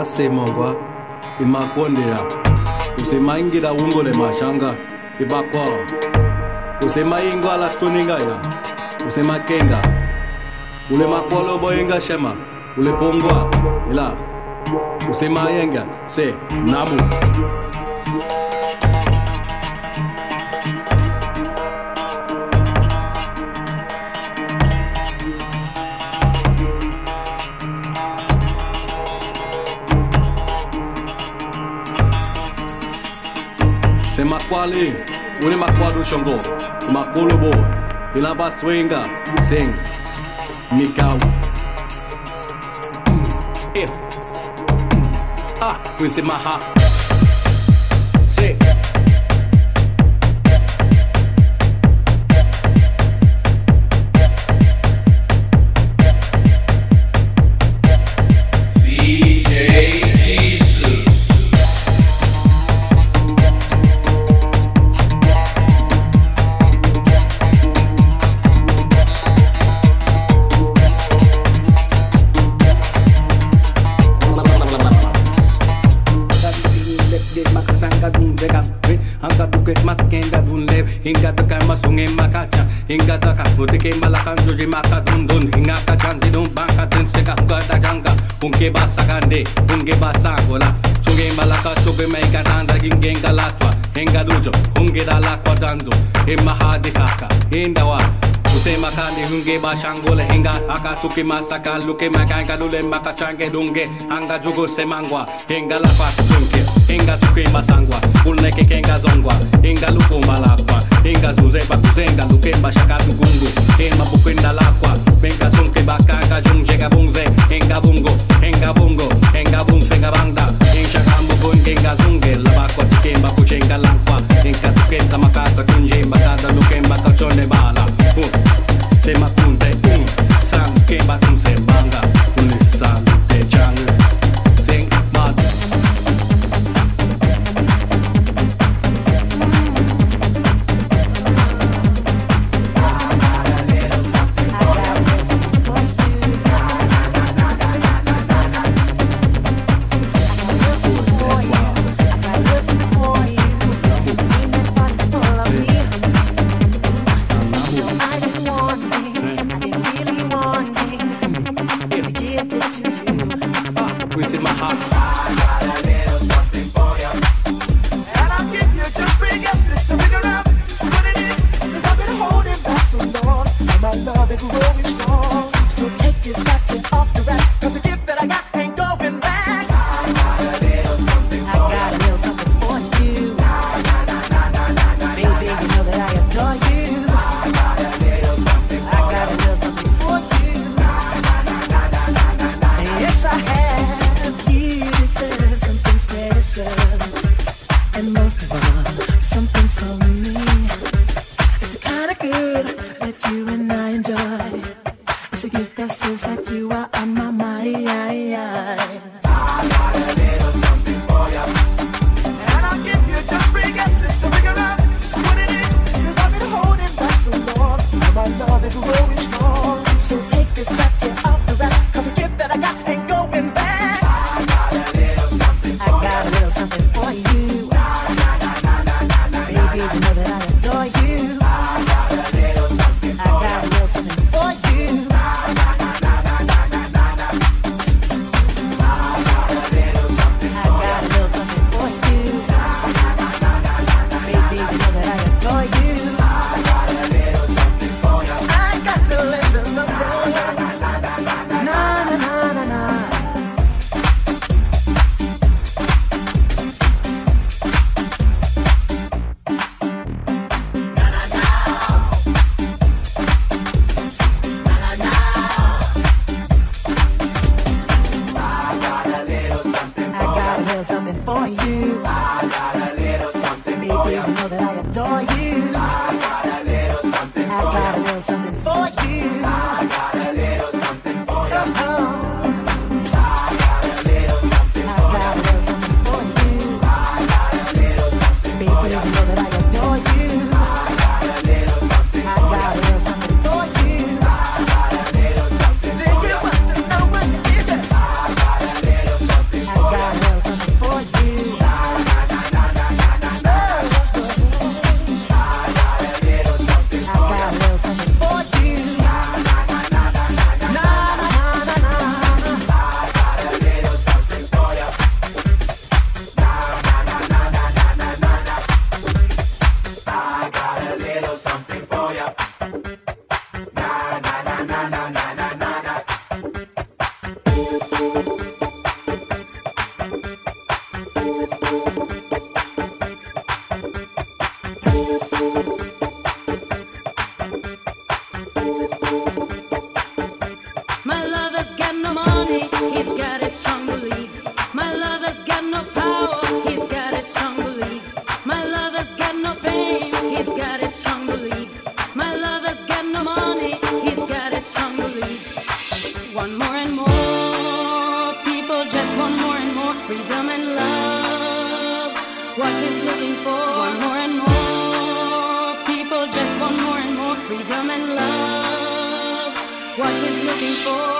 asemongua imakondela usimaingila ungole mashanga ibakwawa usimaingwala tuningaya usimakenga ule makolobo inga shema ule pungwa ila usimayenga se namu. sema kwali uli makwadu shongo makulu boy ilamba swinga sing mikau mm, eh. Mm, ah hingada un lev hingada karma sunge maka cha hingada ka mud ke malakan juje maka dun dun hinga ka chandi dun banka dun se ka hungada janga unke basa kande unge basa gola sunge malaka suge mai ka danda ginge galatwa hinga dujo hunge dala kwa dando e maha dikaka indawa wa Usema kandi hunge bashangole hinga aka tuki masaka luke lule makachange dunge anga jugo semangwa hinga la kwa chunke hinga tuki masangwa ulneke kenga zongwa. Hinga luku malakwa. Hinga zuze bakuzenga luke bashaka tugungu hinga bukwinda lakwa. Benga sunke bakanga jungje gabungze hinga bungo hinga bungo hinga bungse ngabangda hinga kambu zunge. Kuchenga hinga tukesa makata kunje makata luke makachone bala. uh. Is growing strong. So take this button off my love is growing strong. want more and more. People just want more and more freedom and love. What is looking for? Want more and more. People just want more and more freedom and love. What is looking for?